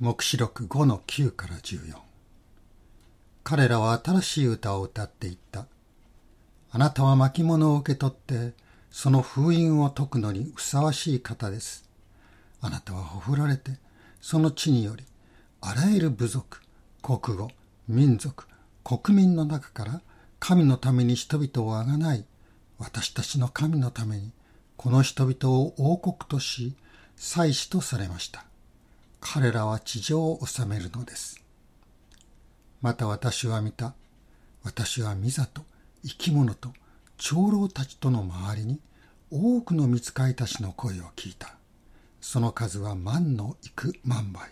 黙示録5の9から14彼らは新しい歌を歌っていった。あなたは巻物を受け取ってその封印を解くのにふさわしい方です。あなたはほふられてその地によりあらゆる部族国語民族国民の中から神のために人々をあがない私たちの神のためにこの人々を王国とし祭司とされました。彼らは地上を治めるのです。また私は見た。私はミザと生き物と長老たちとの周りに多くの見つかいたちの声を聞いた。その数は万の幾万倍、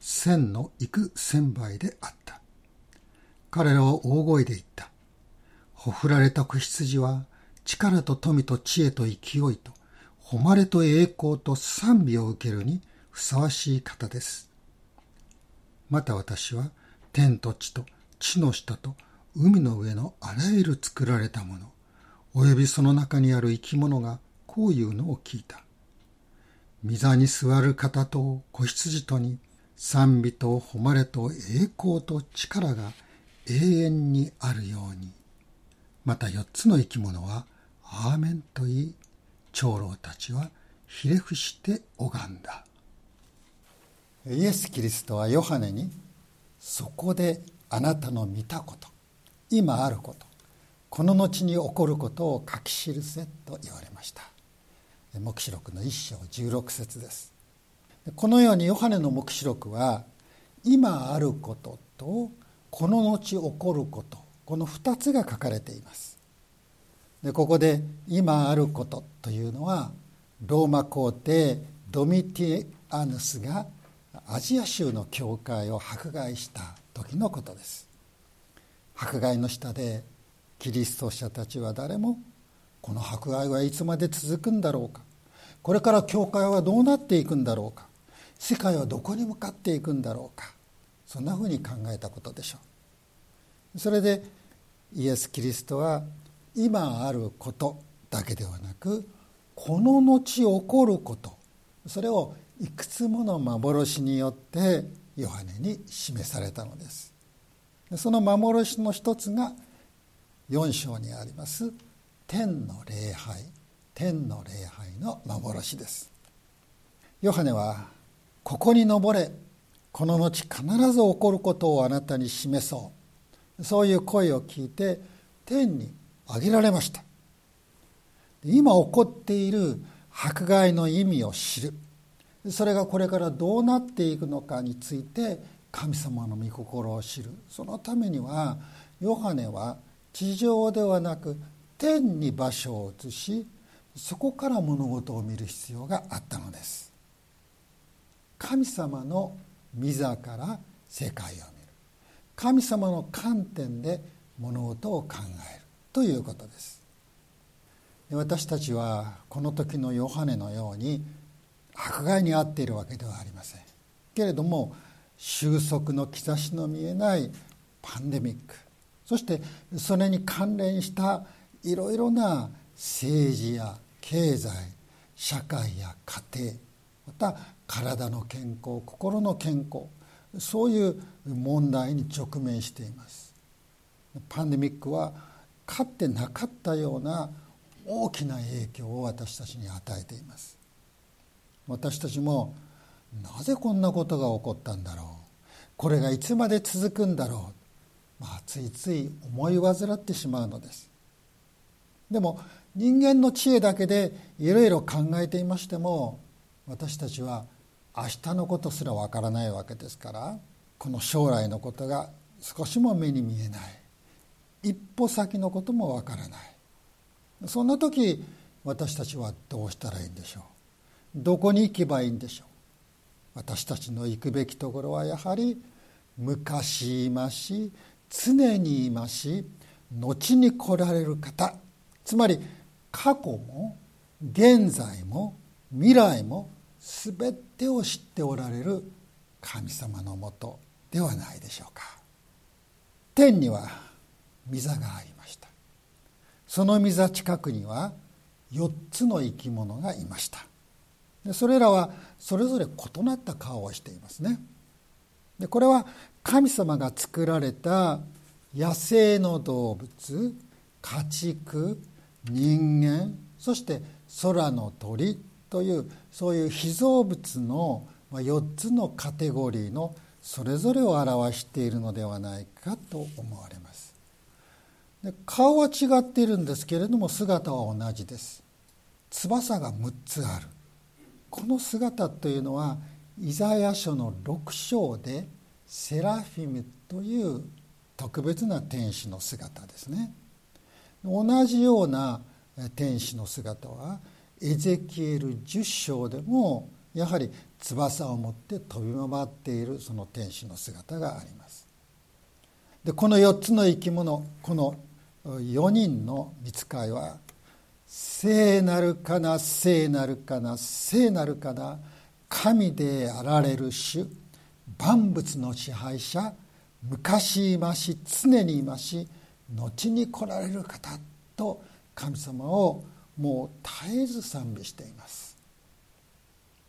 千の幾千倍であった。彼らは大声で言った。ほふられた子羊は力と富と知恵と勢いと誉れと栄光と賛美を受けるにふさわしい方です。また私は天と地と地の下と海の上のあらゆる作られたもの、およびその中にある生き物がこういうのを聞いた。御座に座る方と子羊とに賛美と誉れと栄光と力が永遠にあるように。また四つの生き物はアーメンと言い、長老たちはひれ伏して拝んだ。イエス・キリストはヨハネにそこであなたの見たこと今あることこの後に起こることを書き記せと言われました。黙示録の一章16節です。このようにヨハネの黙示録は今あることとこの後起こることこの2つが書かれています。でここで「今あること」というのはローマ皇帝ドミティアヌスがアジア州の教会を迫害した時のことです。迫害の下でキリスト者たちは誰もこの迫害はいつまで続くんだろうか。これから教会はどうなっていくんだろうか。世界はどこに向かっていくんだろうか。そんなふうに考えたことでしょう。それでイエス・キリストは今あることだけではなくこの後起こること。それをいくつもの幻によってヨハネに示されたのです。その幻の一つが4章にあります天の礼拝。天の礼拝の幻です。ヨハネはここに登れこの後必ず起こることをあなたに示そう。そういう声を聞いて天に上げられました。今起こっている迫害の意味を知る。それがこれからどうなっていくのかについて神様の御心を知る。そのためにはヨハネは地上ではなく天に場所を移しそこから物事を見る必要があったのです。神様の御座から世界を見る。神様の観点で物事を考えるということです。私たちはこの時のヨハネのように迫害に遭っているわけではありません。けれども収束の兆しの見えないパンデミックそしてそれに関連したいろいろな政治や経済社会や家庭また体の健康心の健康そういう問題に直面しています。パンデミックはかつてなかったような大きな影響を私たちに与えています。私たちもなぜこんなことが起こったんだろう？これがいつまで続くんだろう、まあ、ついつい思い患ってしまうのです。でも人間の知恵だけでいろいろ考えていましても私たちは明日のことすらわからないわけですからこの将来のことが少しも目に見えない。一歩先のこともわからない。そんな時私たちはどうしたらいいんでしょう？どこに行けばいいんでしょう？私たちの行くべきところはやはり昔いまし常にいまし後に来られる方つまり過去も現在も未来も全てを知っておられる神様のもとではないでしょうか。天には御座がありました。その御座近くには4つの生き物がいました。でそれらはそれぞれ異なった顔をしていますね。でこれは神様が作られた野生の動物家畜人間そして空の鳥というそういう被造物の4つのカテゴリーのそれぞれを表しているのではないかと思われます。で顔は違っているんですけれども姿は同じです。翼が6つある。この姿というのはイザヤ書の6章でセラフィムという特別な天使の姿ですね。同じような天使の姿はエゼキエル10章でもやはり翼を持って飛び回っているその天使の姿があります。でこの4つの生き物この4人の見つかいは聖なるかな聖なるかな聖なるかな神であられる主万物の支配者昔いまし常にいまし後に来られる方と神様をもう絶えず賛美しています。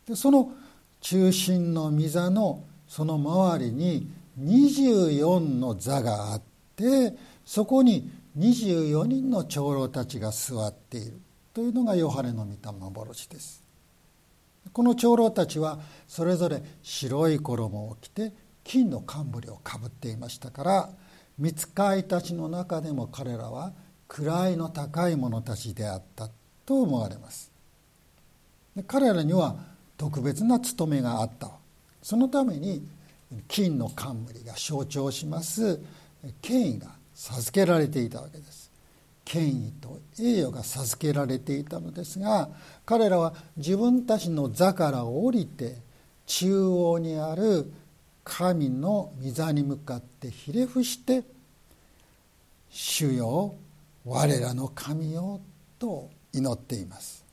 でその中心の御座のその周りに24の座があってそこに24人の長老たちが座っているというのがヨハネの御霊幻です。この長老たちはそれぞれ白い衣を着て金の冠をかぶっていましたから見つかいたちの中でも彼らは位の高い者たちであったと思われます。彼らには特別な務めがあった。そのために金の冠が象徴します。権威が授けられていたわけです。権威と栄誉が授けられていたのですが彼らは自分たちの座から降りて中央にある神の御座に向かってひれ伏して「主よ我らの神よ」と祈っています。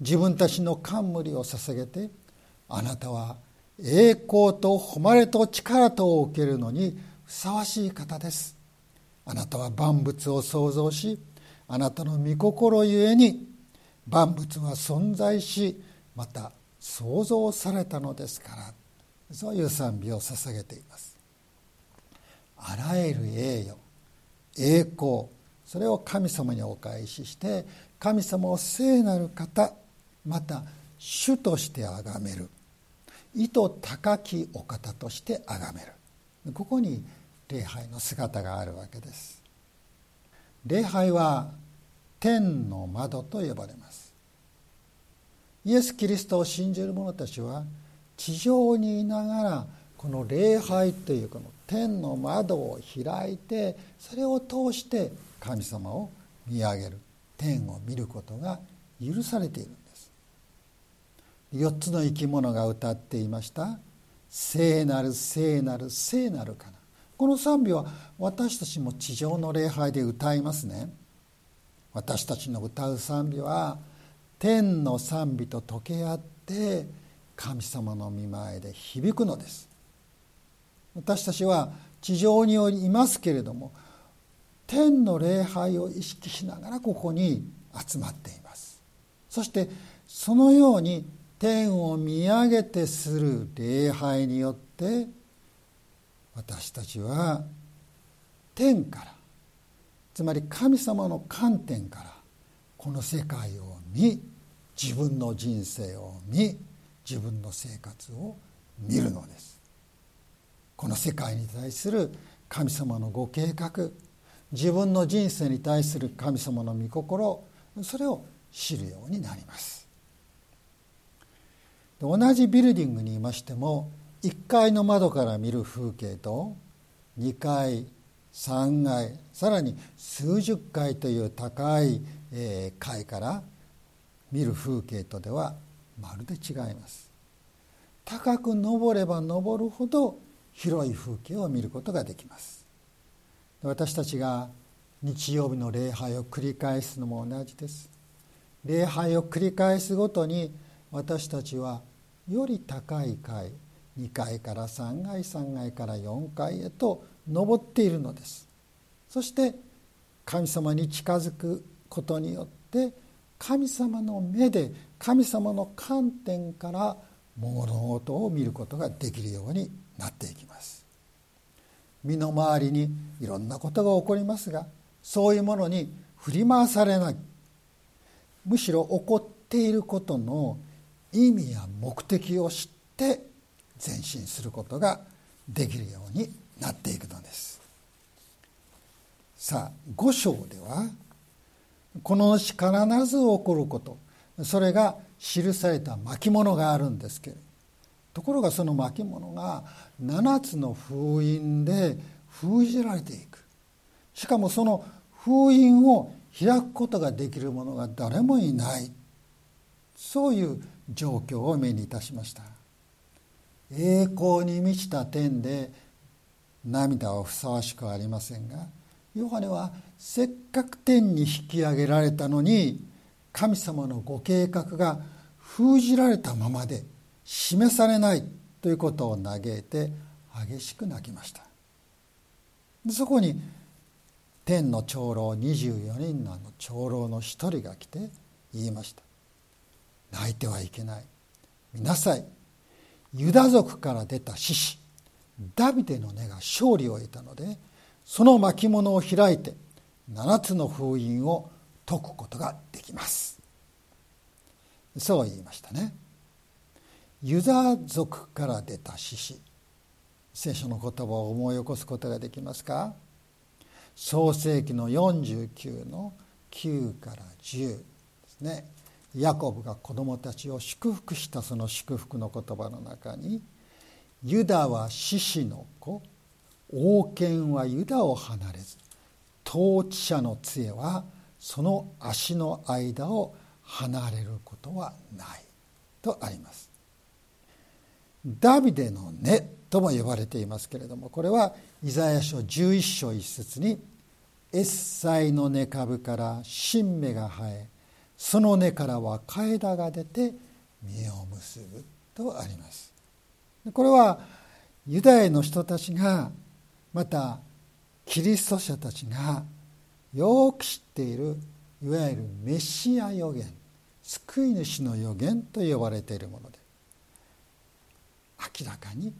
自分たちの冠を捧げてあなたは栄光と誉れと力とを受けるのにふさわしい方です。あなたは万物を創造しあなたの御心ゆえに万物は存在しまた創造されたのですからそういう賛美を捧げています。あらゆる栄誉栄光それを神様にお返しして神様を聖なる方また主として崇める。意図高きお方として崇める。ここに礼拝の姿があるわけです。礼拝は天の窓と呼ばれます。イエス・キリストを信じる者たちは地上にいながらこの礼拝というこの天の窓を開いてそれを通して神様を見上げる。天を見ることが許されているんです。4つの生き物が歌っていました「聖なる聖なる聖なるかな」この賛美は私たちも地上の礼拝で歌いますね。私たちの歌う賛美は天の賛美と溶け合って神様の御前で響くのです。私たちは地上にいますけれども天の礼拝を意識しながらここに集まっています。そしてそのように天を見上げてする礼拝によって私たちは天からつまり神様の観点からこの世界を見自分の人生を見自分の生活を見るのです。この世界に対する神様のご計画自分の人生に対する神様の御心それを知るようになります。同じビルディングにいましても1階の窓から見る風景と2階3階さらに数十階という高い階から見る風景とではまるで違います。高く登れば登るほど広い風景を見ることができます。私たちが日曜日の礼拝を繰り返すのも同じです。礼拝を繰り返すごとに私たちはより高い階2階から3階3階から4階へと登っているのです。そして神様に近づくことによって神様の目で神様の観点から物事を見ることができるようになっていきます。身の回りにいろんなことが起こりますがそういうものに振り回されない。むしろ起こっていることの意味や目的を知って前進することができるようになっていくのです。さあ五章ではこの必ず起こることそれが記された巻物があるんですけれどところがその巻物が7つの封印で封じられていく。しかもその封印を開くことができる者が誰もいない。そういう状況を目にいたしました。栄光に満ちた天で涙はふさわしくありませんがヨハネはせっかく天に引き上げられたのに神様のご計画が封じられたままで示されないということを嘆いて激しく泣きました。そこに天の長老24人のの長老の一人が来て言いました。泣いてはいけない。見なさい。ユダ族から出た獅子。ダビデの根が勝利を得たのでその巻物を開いて7つの封印を解くことができます。そう言いましたね。ユダ族から出た獅子。聖書の言葉を思い起こすことができますか？創世紀の49の9から10ですね。ヤコブが子供たちを祝福したその祝福の言葉の中に「ユダは獅子の子王権はユダを離れず統治者の杖はその足の間を離れることはない」とあります。ダビデの根とも呼ばれていますけれどもこれはイザヤ書11章1節に「エッサイの根株から新芽が生えその根からは替枝が出て実を結ぶとあります。これはユダヤの人たちがまたキリスト者たちがよく知っているいわゆるメシア予言救い主の予言と呼ばれているもので明らかに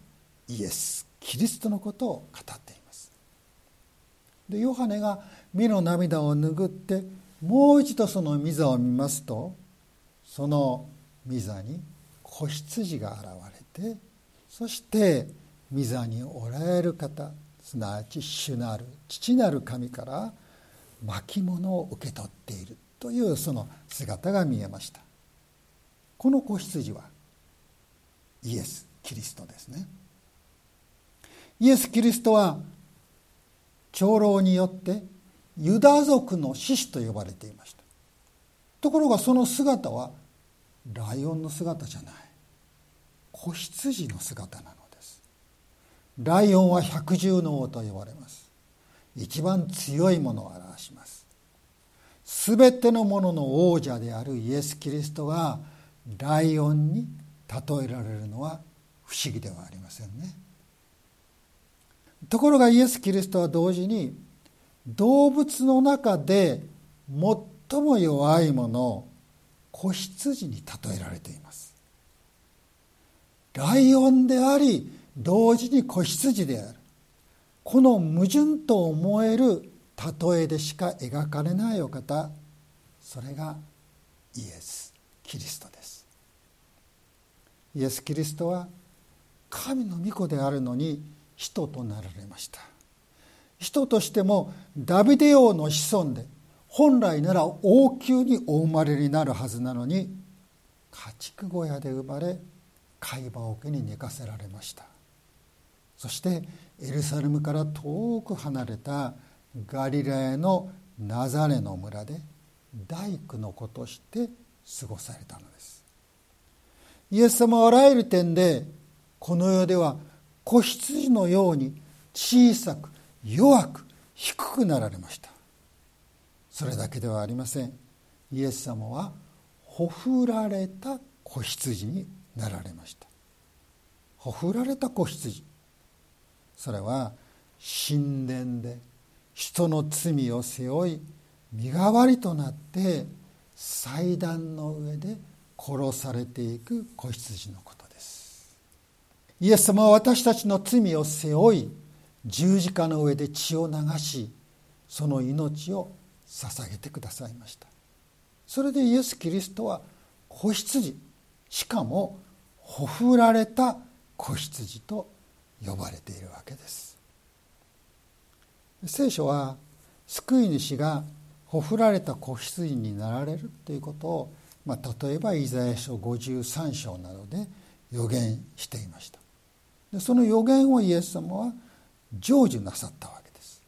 イエスキリストのことを語っています。でヨハネが身の涙を拭ってもう一度その御座を見ますとその御座に子羊が現れてそして御座におられる方すなわち主なる父なる神から巻物を受け取っているというその姿が見えました。この子羊はイエス・キリストですね。イエス・キリストは長老によってユダ族の獅子と呼ばれていました。ところがその姿はライオンの姿じゃない。子羊の姿なのです。ライオンは百獣の王と呼ばれます。一番強いものを表します。すべてのものの王者であるイエス・キリストがライオンに例えられるのは不思議ではありませんね。ところがイエス・キリストは同時に動物の中で最も弱いもの子羊に例えられています。ライオンであり同時に子羊である。この矛盾と思える例えでしか描かれないお方それがイエス・キリストです。イエス・キリストは神の御子であるのに人となられました。人としてもダビデ王の子孫で本来なら王宮にお生まれになるはずなのに家畜小屋で生まれ貝羽桶に寝かせられました。そしてエルサレムから遠く離れたガリラヤのナザレの村で大工の子として過ごされたのです。イエス様はあらゆる点でこの世では子羊のように小さく弱く低くなられました。それだけではありません。イエス様はほふられた子羊になられました。ほふられた子羊。それは神殿で人の罪を背負い身代わりとなって祭壇の上で殺されていく子羊のことです。イエス様は私たちの罪を背負い十字架の上で血を流しその命を捧げてくださいました。それでイエス・キリストは子羊しかもほふられた子羊と呼ばれているわけです。聖書は救い主がほふられた子羊になられるということを、まあ、例えばイザヤ書53章などで予言していました。でその予言をイエス様は成就なさったわけです。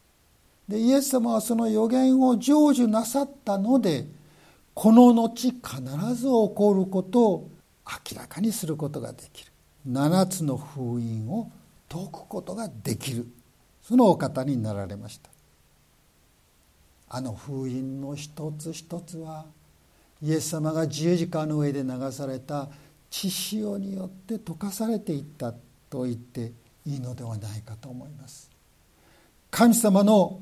でイエス様はその予言を成就なさったのでこの後必ず起こることを明らかにすることができる。7つの封印を解くことができる。そのお方になられました。あの封印の一つ一つはイエス様が十字架の上で流された血潮によって溶かされていったと言っていいのではないかと思います。神様の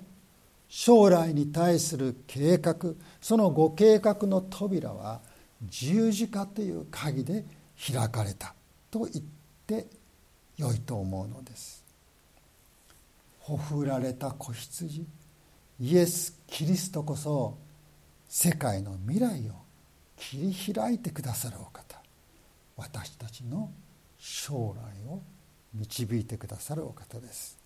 将来に対する計画そのご計画の扉は十字架という鍵で開かれたと言ってよいと思うのです。ほふられた子羊イエス・キリストこそ世界の未来を切り開いてくださるお方私たちの将来を導いてくださるお方です。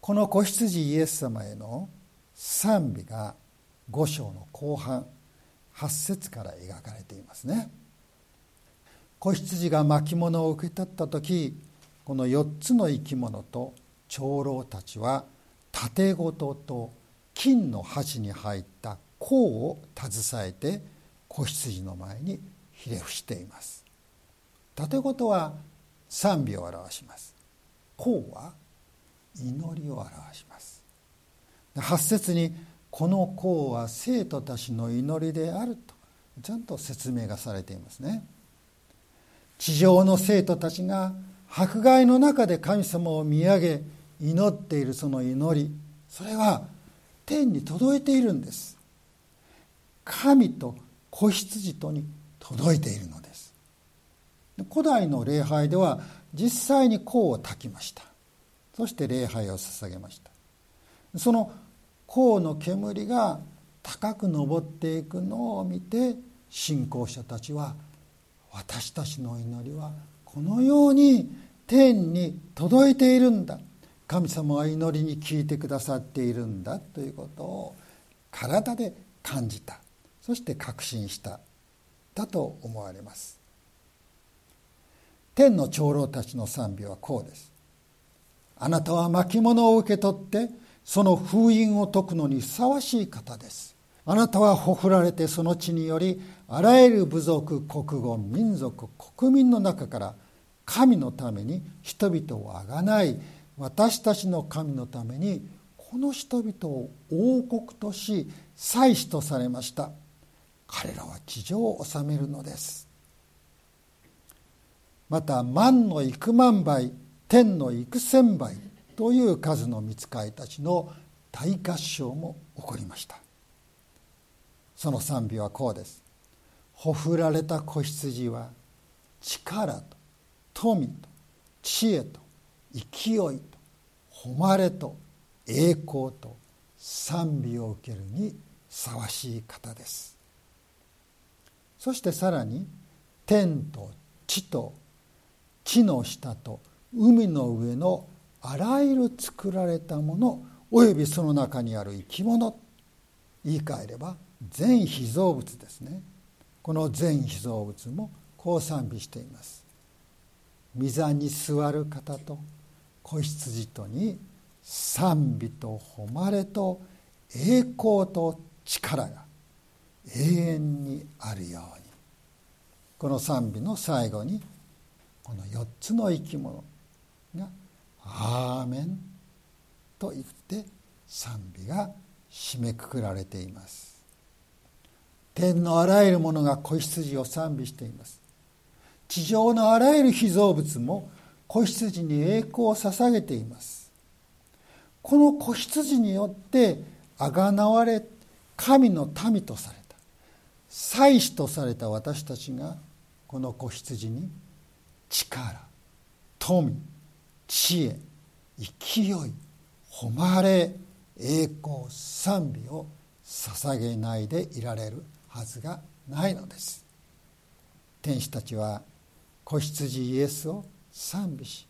この子羊イエス様への賛美が5章の後半8節から描かれていますね。子羊が巻物を受け取った時この4つの生き物と長老たちは盾ごとと金の箸に入った甲を携えて子羊の前にひれ伏しています。盾ごとは賛美を表します。甲は祈りを表します。8節にこの甲は生徒たちの祈りであるとちゃんと説明がされていますね。地上の生徒たちが迫害の中で神様を見上げ祈っているその祈りそれは天に届いているんです。神と子羊とに届いているのです。古代の礼拝では実際に香を焚きました。そして礼拝を捧げました。その香の煙が高く昇っていくのを見て信仰者たちは私たちの祈りはこのように天に届いているんだ。神様は祈りに聞いてくださっているんだ。ということを体で感じた。そして確信した。だと思われます。天の長老たちの賛美はこうです。あなたは巻物を受け取ってその封印を解くのにふさわしい方です。あなたはほふられてその地によりあらゆる部族国語民族国民の中から神のために人々をあがない私たちの神のためにこの人々を王国とし祭司とされました。彼らは地上を治めるのです。また万の幾万倍天の幾千倍という数の御使いたちの大合唱も起こりました。その賛美はこうです。ほふられた子羊は力と富と知恵と勢いと誉れと栄光と賛美を受けるにふさわしい方です。そしてさらに天と地と地の下と海の上のあらゆる作られたものおよびその中にある生き物。言い換えれば全被造物ですね。この全被造物もこう賛美しています。御座に座る方と子羊とに賛美と誉れと栄光と力が永遠にあるように。この賛美の最後にこの4つの生き物が「アーメン」と言って賛美が締めくくられています。天のあらゆるものが子羊を賛美しています。地上のあらゆる被造物も子羊に栄光を捧げています。この子羊によってあがなわれ神の民とされた祭司とされた私たちがこの子羊に力富知恵勢い誉れ栄光賛美を捧げないでいられるはずがないのです。天使たちは子羊イエスを賛美し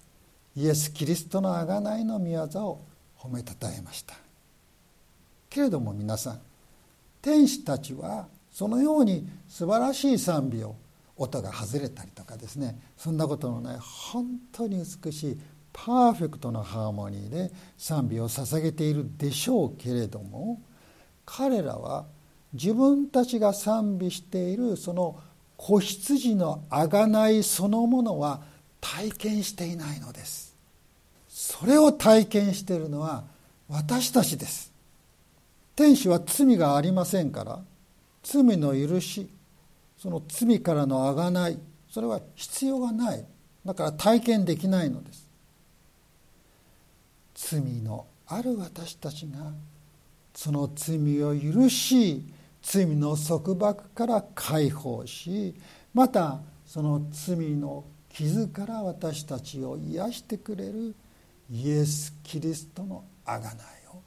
イエス・キリストの贖いの御業を褒めたたえました。けれども皆さん天使たちはそのように素晴らしい賛美を音が外れたりとかですねそんなことのない本当に美しいパーフェクトなハーモニーで賛美を捧げているでしょうけれども彼らは自分たちが賛美しているその子羊の贖いそのものは体験していないのです。それを体験しているのは私たちです。天使は罪がありませんから罪の許しその罪からのあがないそれは必要がない。だから体験できないのです。罪のある私たちがその罪を許し罪の束縛から解放しまたその罪の傷から私たちを癒してくれるイエス・キリストの贖いを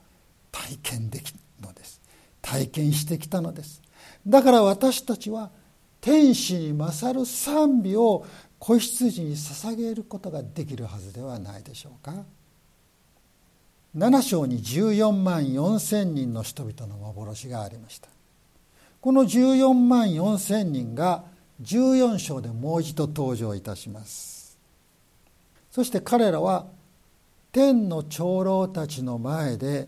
体験できるのです。体験してきたのです。だから私たちは天使に勝る賛美を子羊に捧げることができるはずではないでしょうか。7章に14万4千人の人々の幻がありました。この14万4千人が14章でもう一度登場いたします。そして彼らは天の長老たちの前で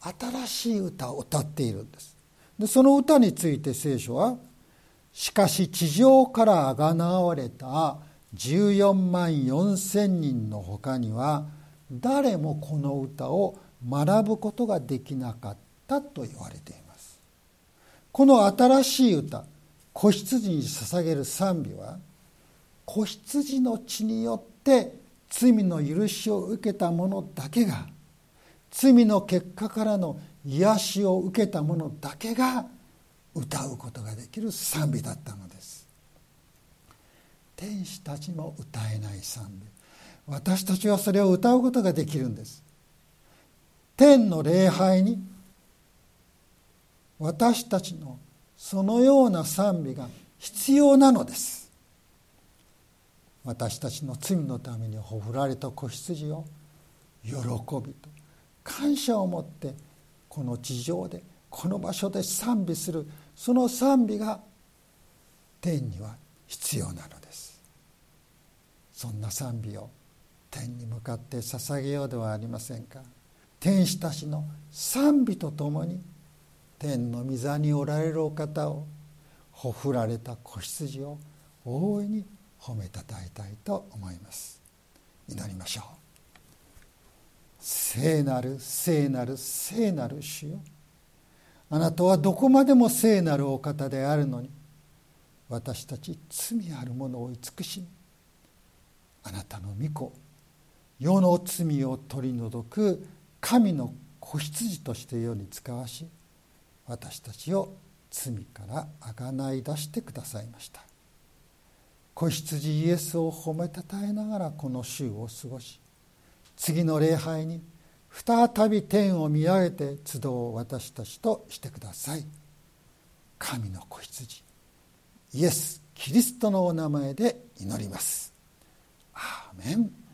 新しい歌を歌っているんです。でその歌について聖書は「しかし地上からあがなわれた14万4千人のほかには誰もこの歌を学ぶことができなかった」と言われています。この新しい歌子羊に捧げる賛美は子羊の血によって罪の許しを受けた者だけが罪の結果からの癒しを受けた者だけが歌うことができる賛美だったのです。天使たちも歌えない賛美。私たちはそれを歌うことができるんです。天の礼拝に私たちのそのような賛美が必要なのです。私たちの罪のためにほふられた子羊を喜びと感謝を持ってこの地上でこの場所で賛美するその賛美が天には必要なのです。そんな賛美を天に向かって捧げようではありませんか。天使たちの賛美とともに天の御座におられるお方をほふられた子羊を大いに褒めたたえたいと思います。祈りましょう。聖なる聖なる聖なる主よ。あなたはどこまでも聖なるお方であるのに私たち罪あるものを慈しみあなたの御子世の罪を取り除く神の子羊として世に使わし私たちを罪からあがない出してくださいました。子羊イエスを褒めたたえながらこの週を過ごし次の礼拝に再び天を見上げて集う私たちとしてください。神の子羊イエス・キリストのお名前で祈ります。アーメン。